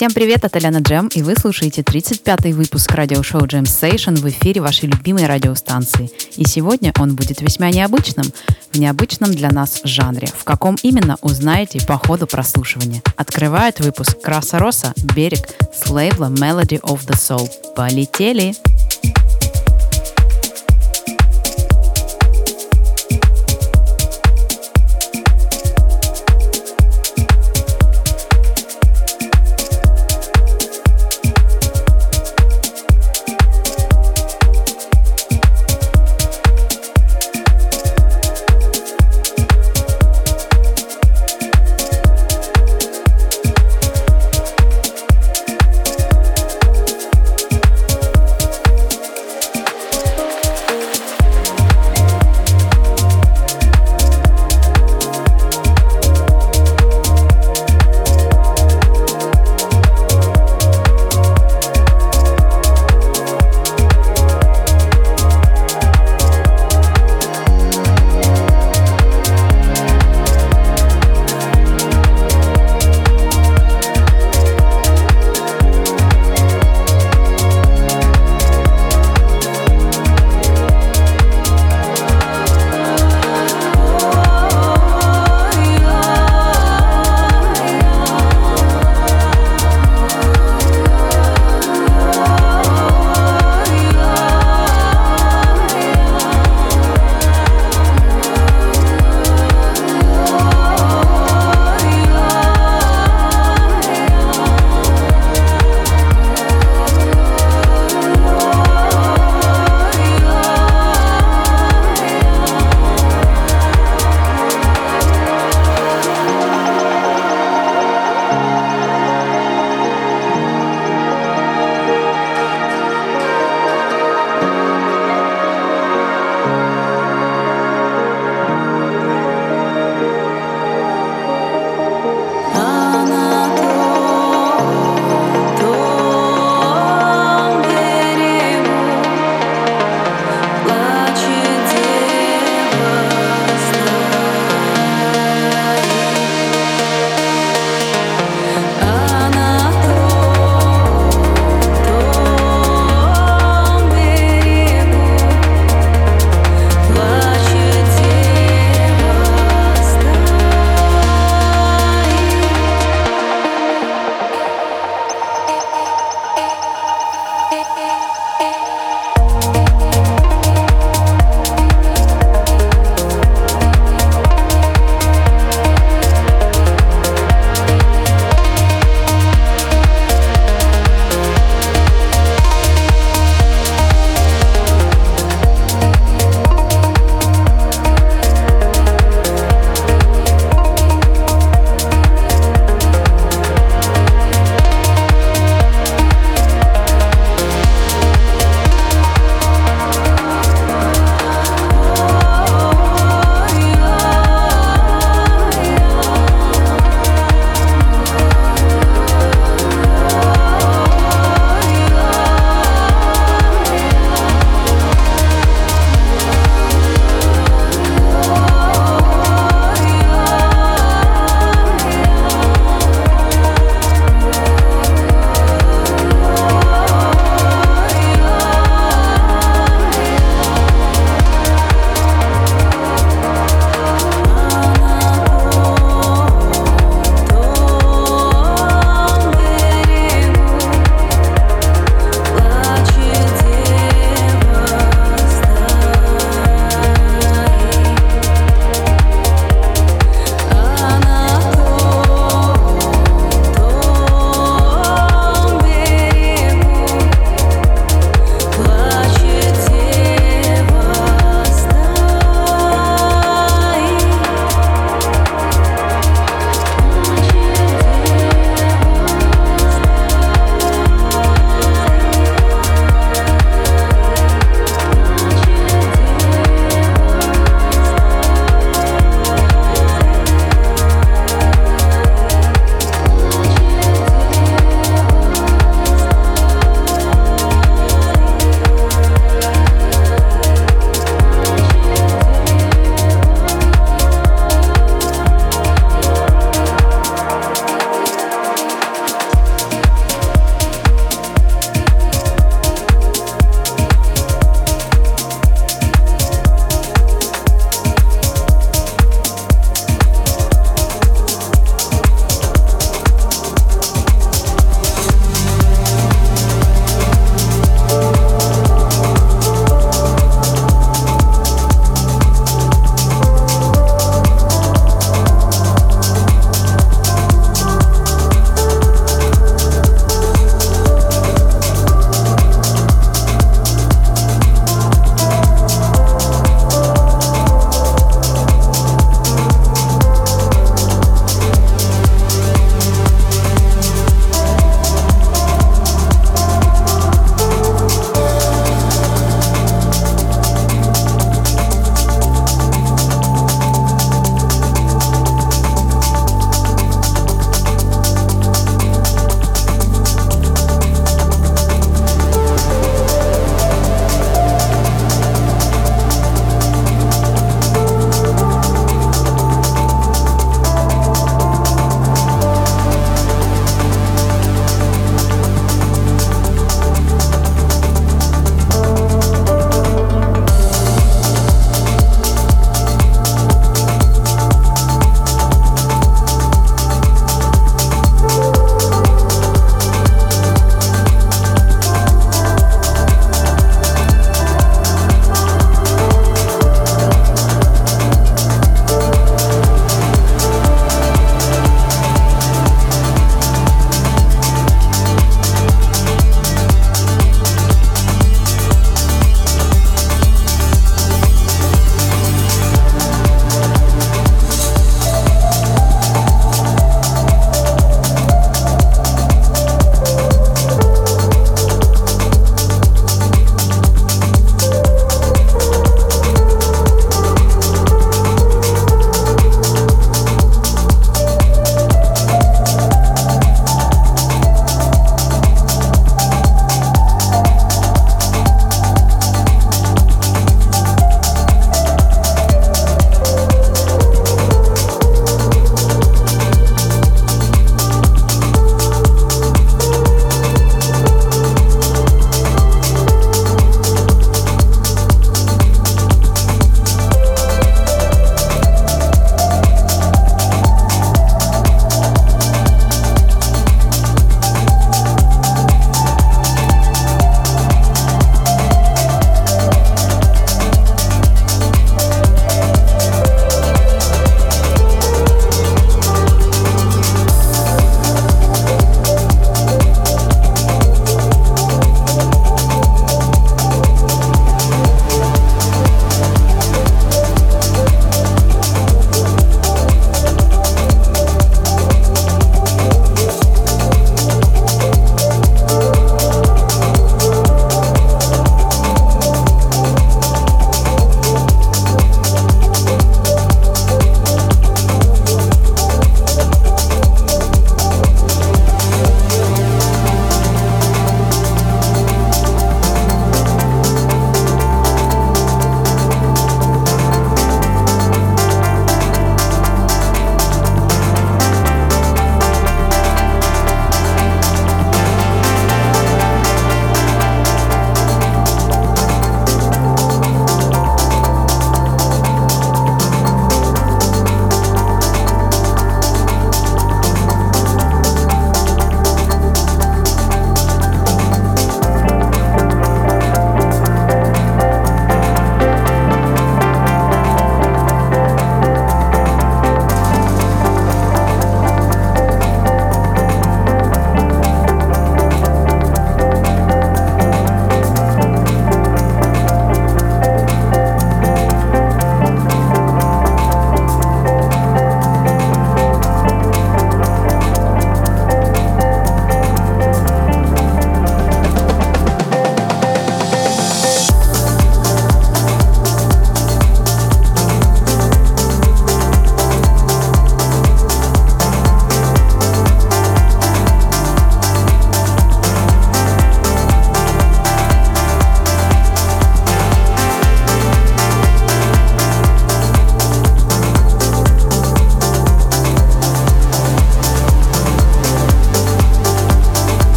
Всем привет, это Лена Джем, и вы слушаете 35-й выпуск радиошоу Jam Station в эфире вашей любимой радиостанции. И сегодня он будет весьма необычным, в необычном для нас жанре. В каком именно, узнаете по ходу прослушивания. Открывает выпуск Краса Роса «Берег» с лейбла Melody of the Soul. Полетели! Полетели!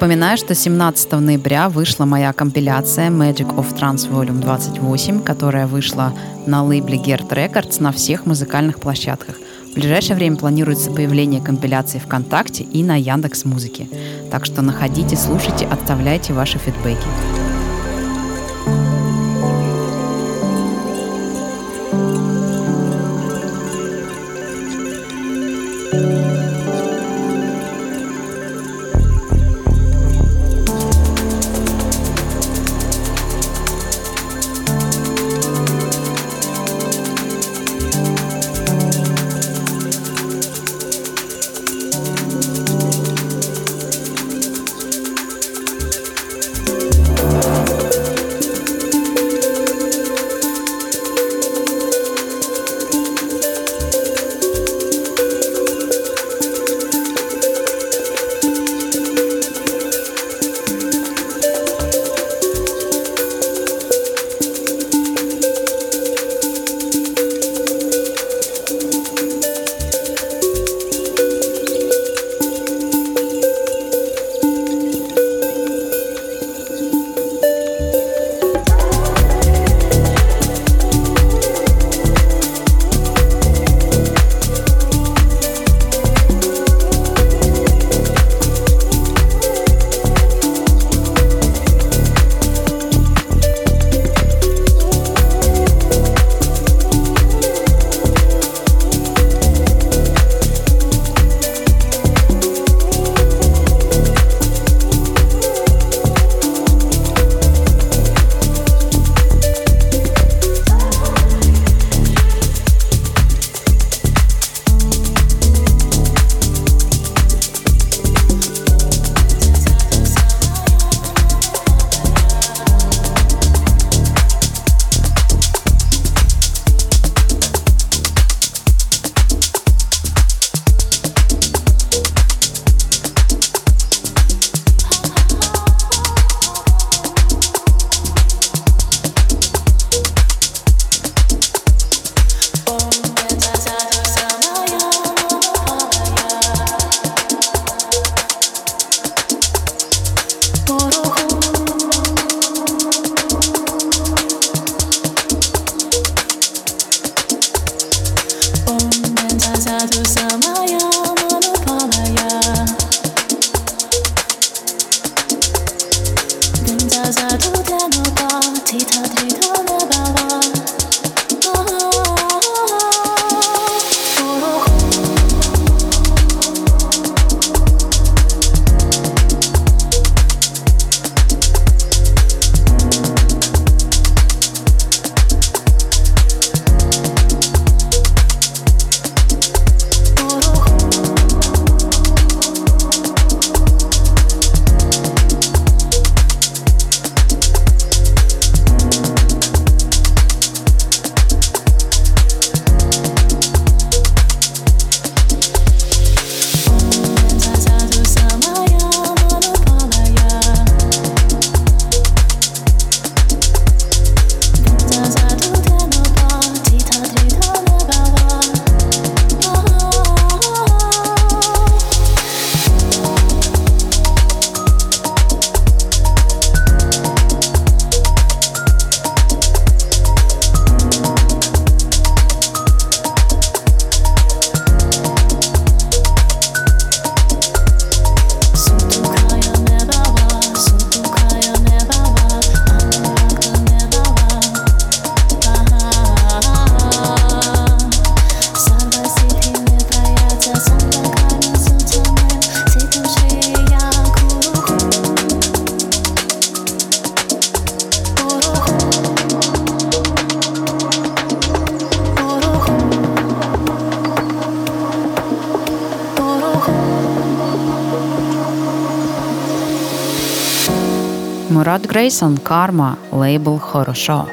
Напоминаю, что 17 ноября вышла моя компиляция Magic of Trance Volume 28, которая вышла на лейбле Gert Records на всех музыкальных площадках. В ближайшее время планируется появление компиляции ВКонтакте и на Яндекс Музыке. Так что находите, слушайте, оставляйте ваши фидбэки. Грейсон, Карма, лейбл «Хорошо».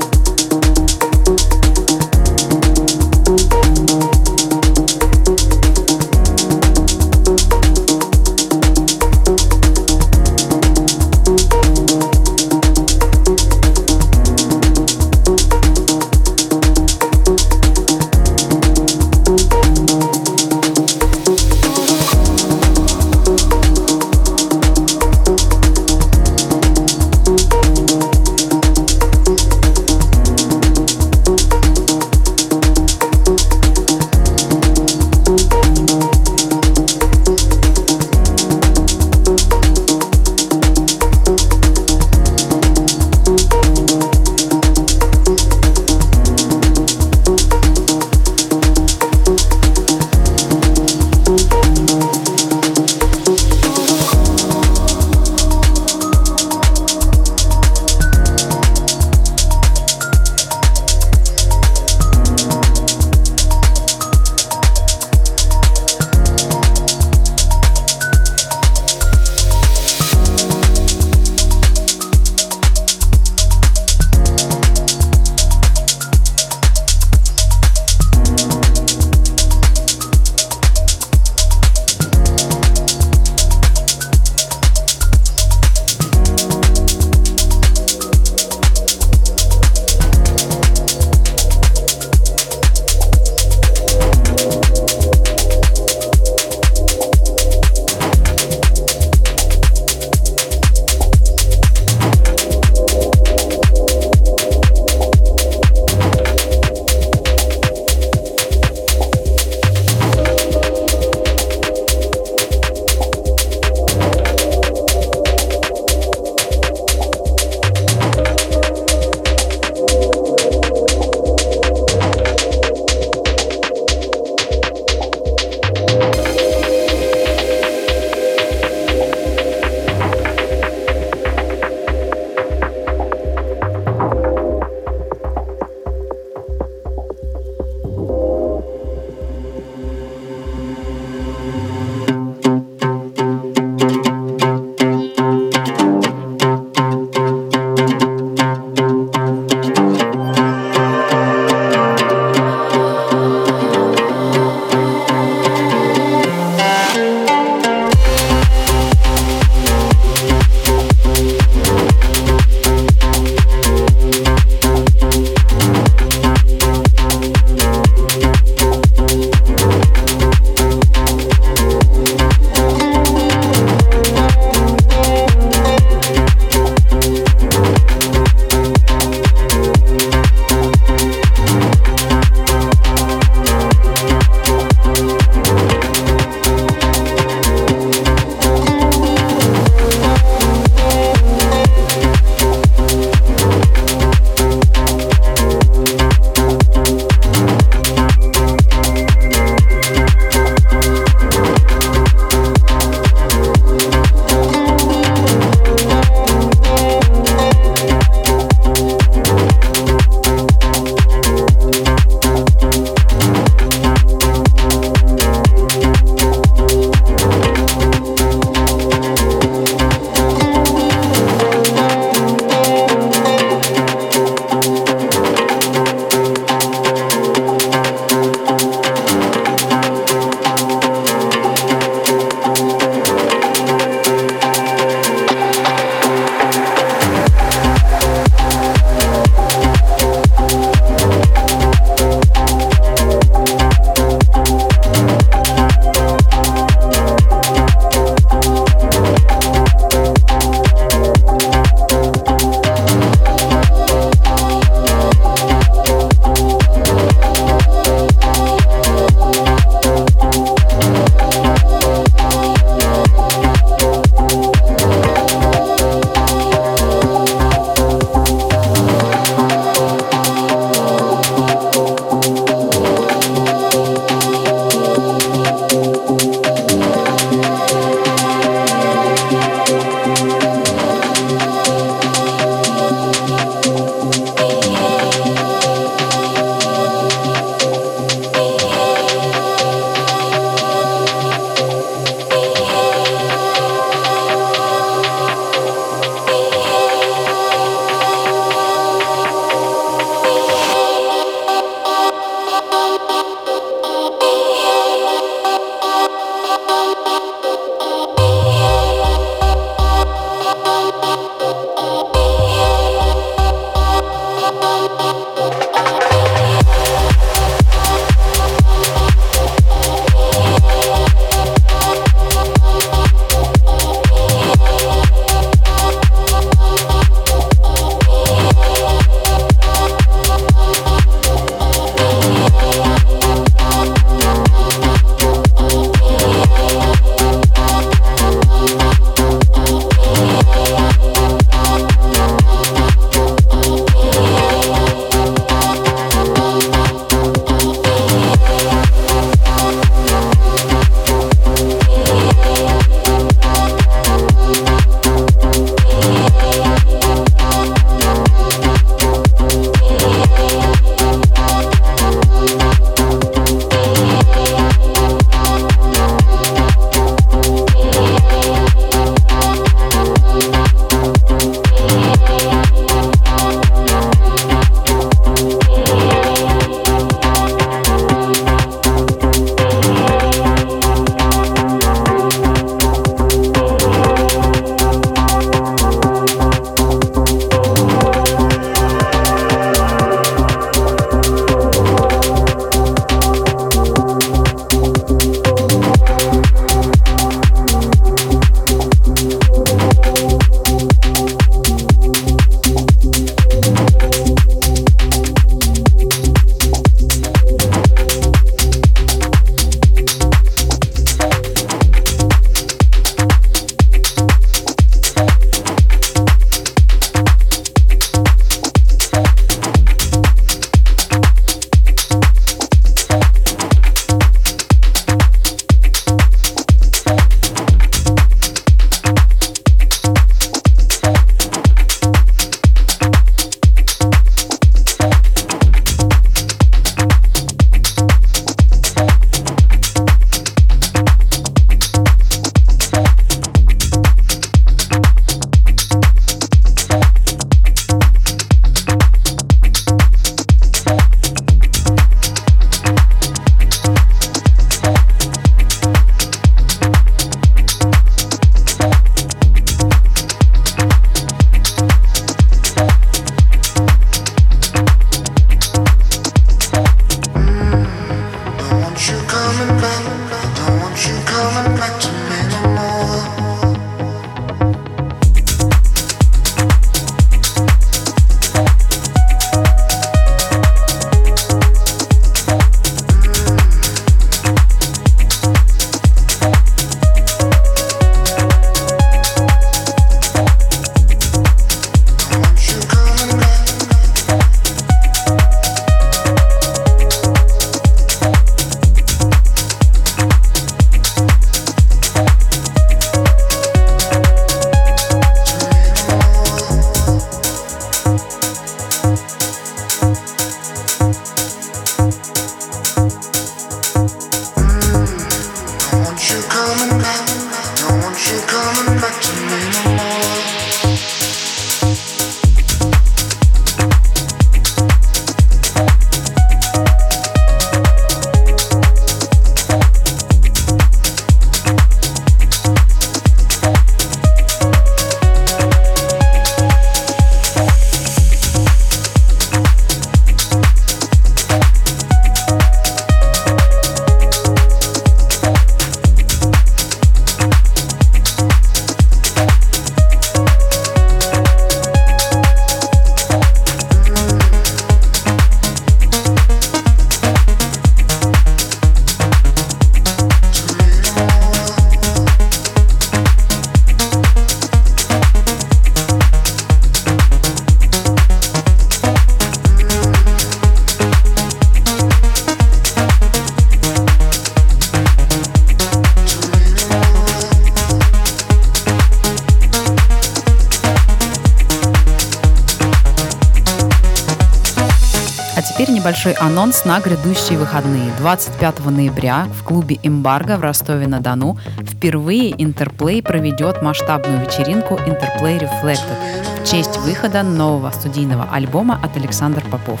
Небольшой анонс на грядущие выходные. 25 ноября в клубе «Эмбарго» в Ростове-на-Дону впервые Интерплей проведет масштабную вечеринку Интерплей Reflected в честь выхода нового студийного альбома от Александра Попов.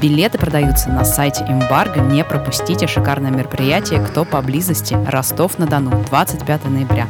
Билеты продаются на сайте Эмбарго. Не пропустите шикарное мероприятие «Кто поблизости?» Ростов-на-Дону 25 ноября.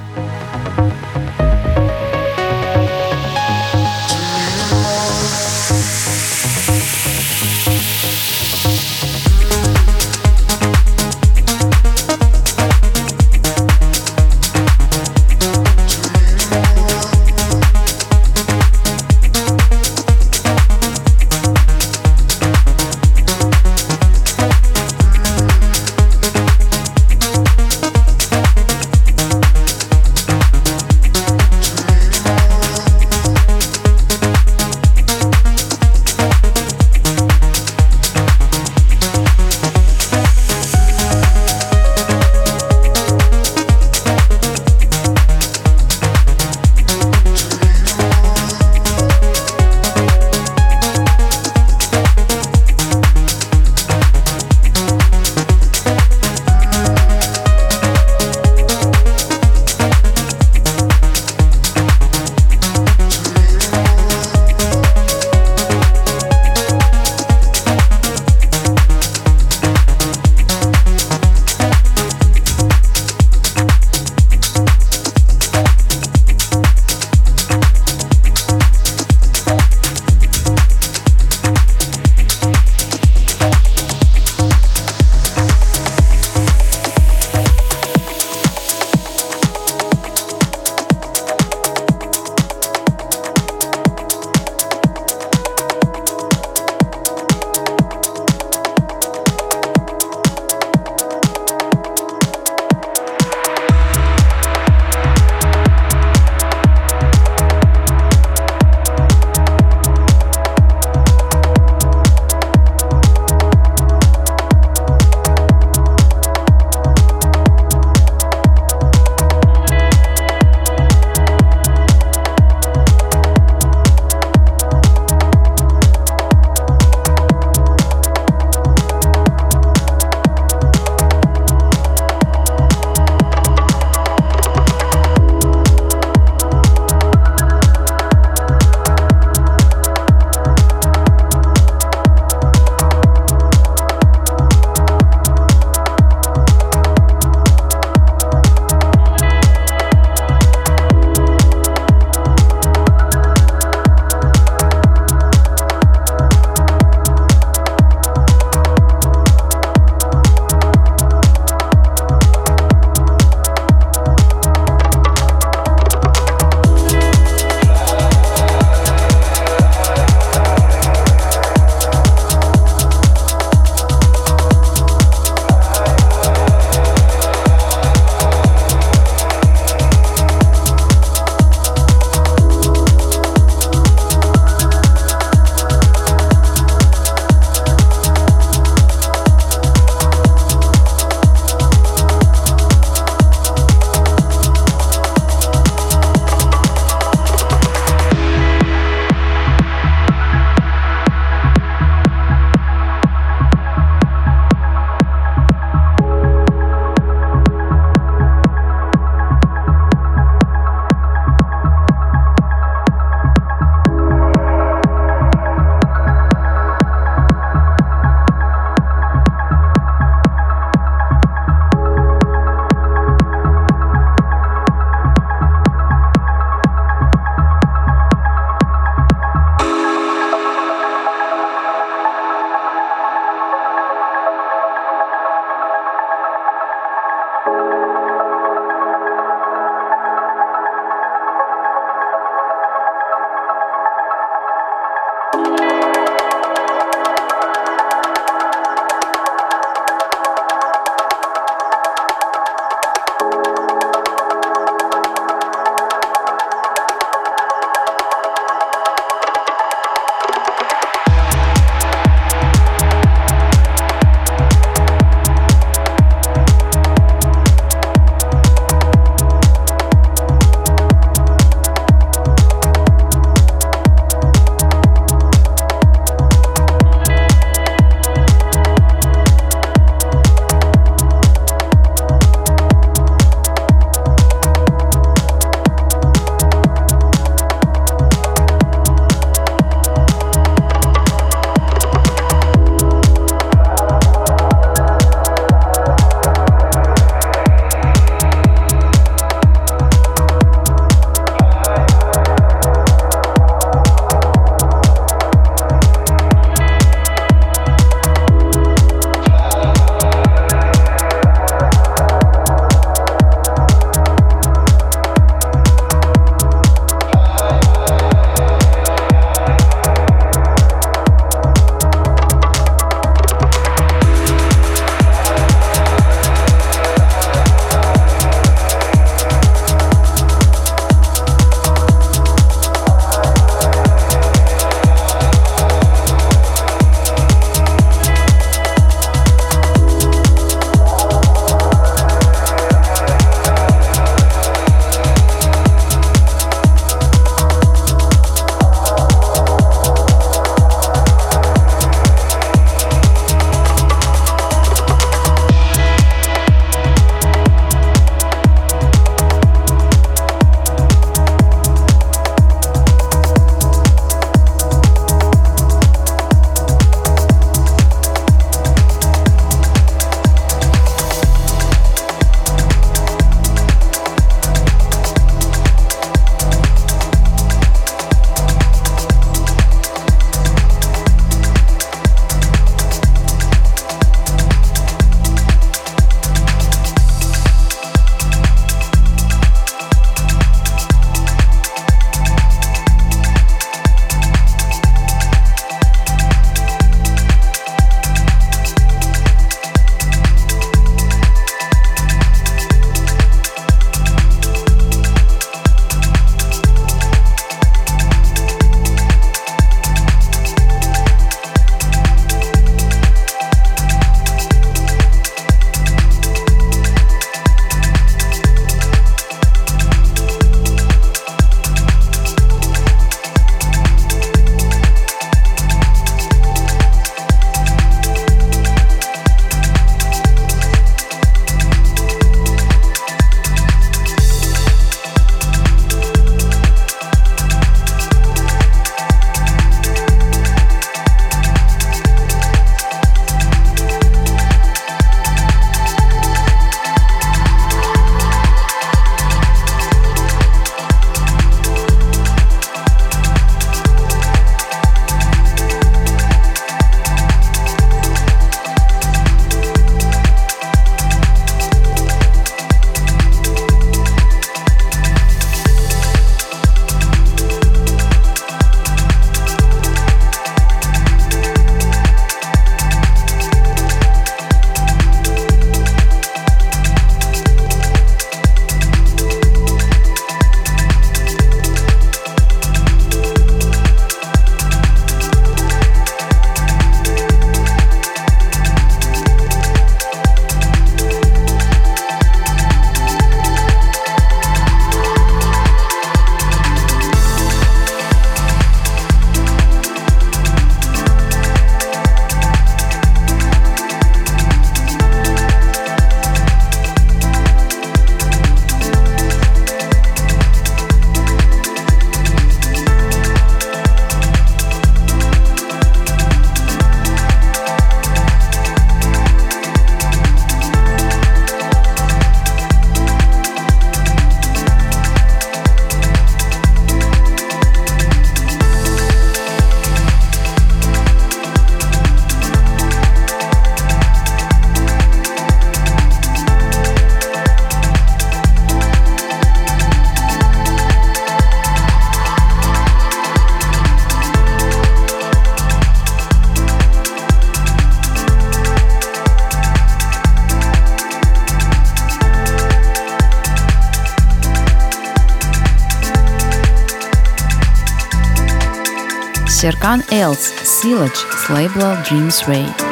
Van else, Silage Slave Dreams Ray.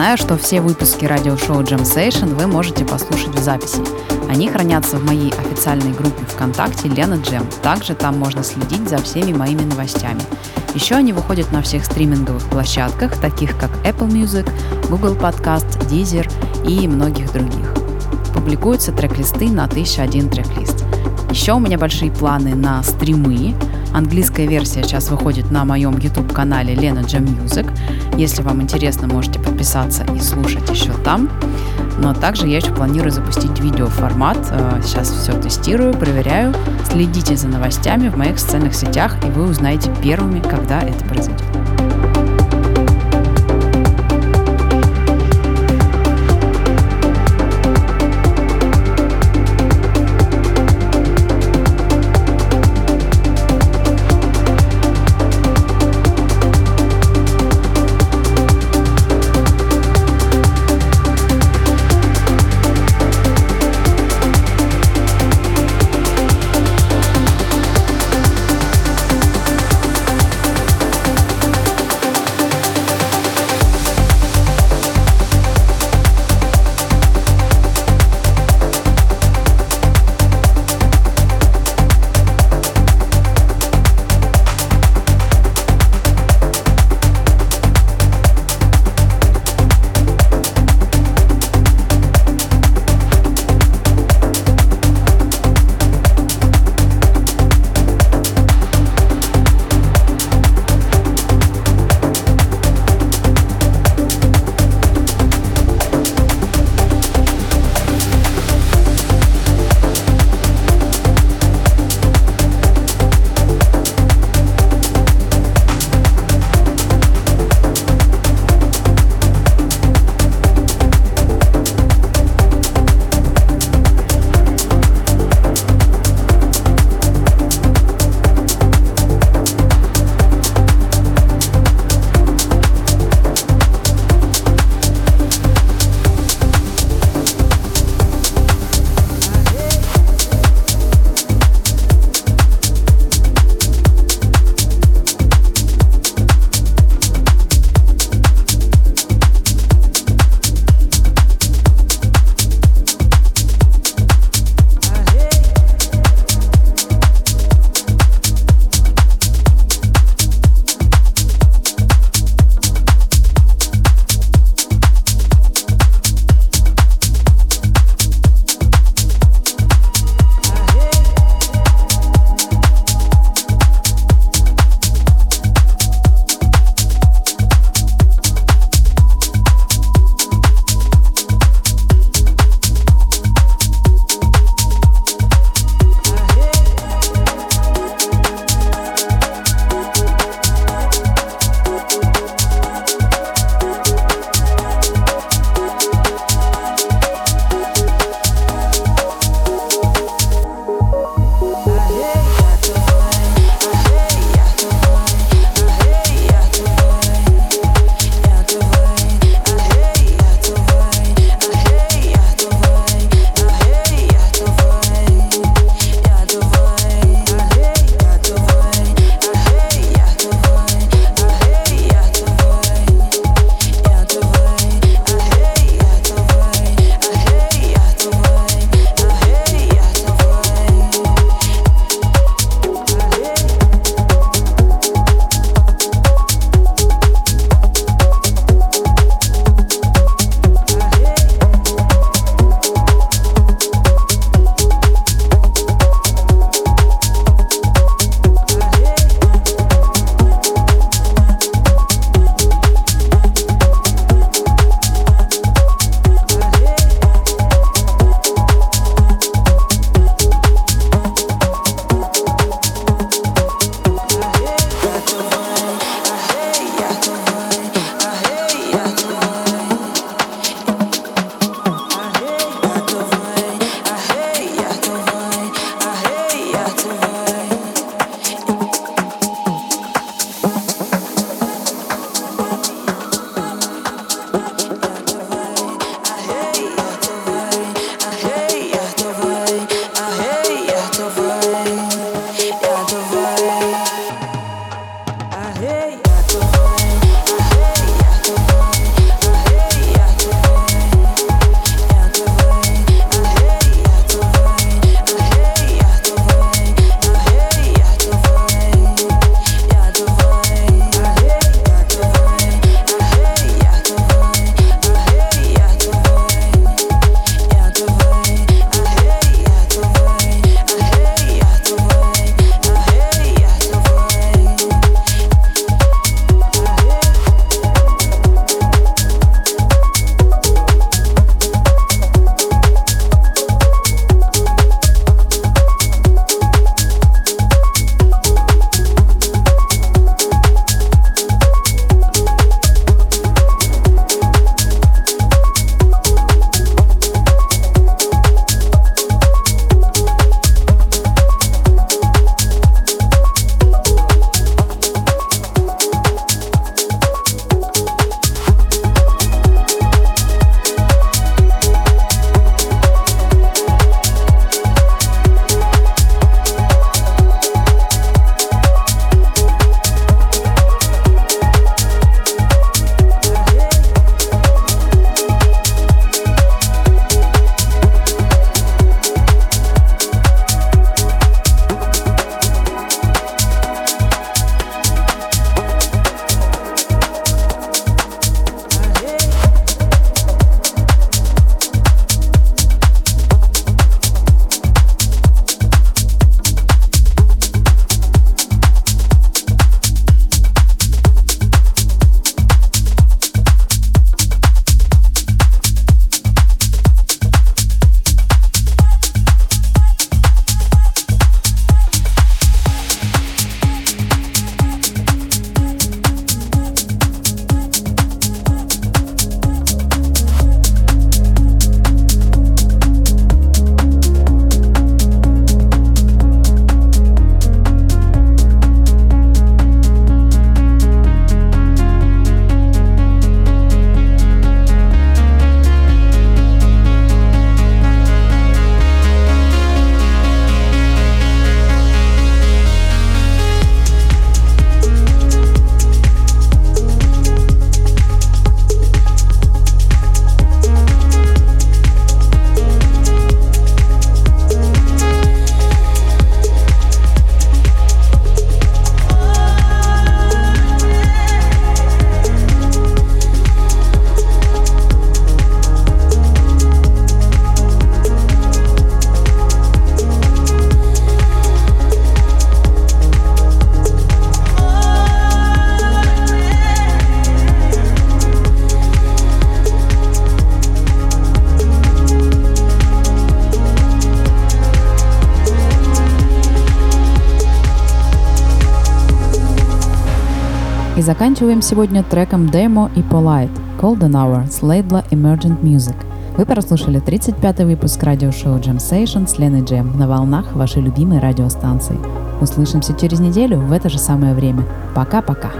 Напоминаю, что все выпуски радиошоу Jam Session вы можете послушать в записи. Они хранятся в моей официальной группе ВКонтакте Лена Джем. Также там можно следить за всеми моими новостями. Еще они выходят на всех стриминговых площадках, таких как Apple Music, Google Podcast, Deezer и многих других. Публикуются трек-листы на 1001 трек-лист. Еще у меня большие планы на стримы. Английская версия сейчас выходит на моем YouTube-канале Лена Джем Music. Если вам интересно, можете подписаться и слушать еще там. Но также я еще планирую запустить видеоформат. Э, сейчас все тестирую, проверяю. Следите за новостями в моих социальных сетях, и вы узнаете первыми, когда это произойдет. Заканчиваем сегодня треком Demo и Polite Golden Hour с лейбла Emergent Music. Вы прослушали 35-й выпуск радиошоу Jam Session с Леной Джем на волнах вашей любимой радиостанции. Услышимся через неделю в это же самое время. Пока-пока.